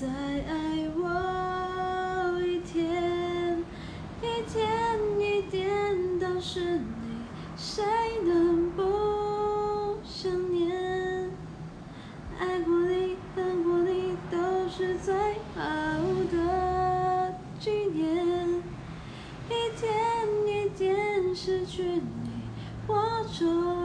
再爱我一天，一天一点都是你，谁能不想念？爱过你，恨过你，都是最好的纪念。一天一点失去你，我就。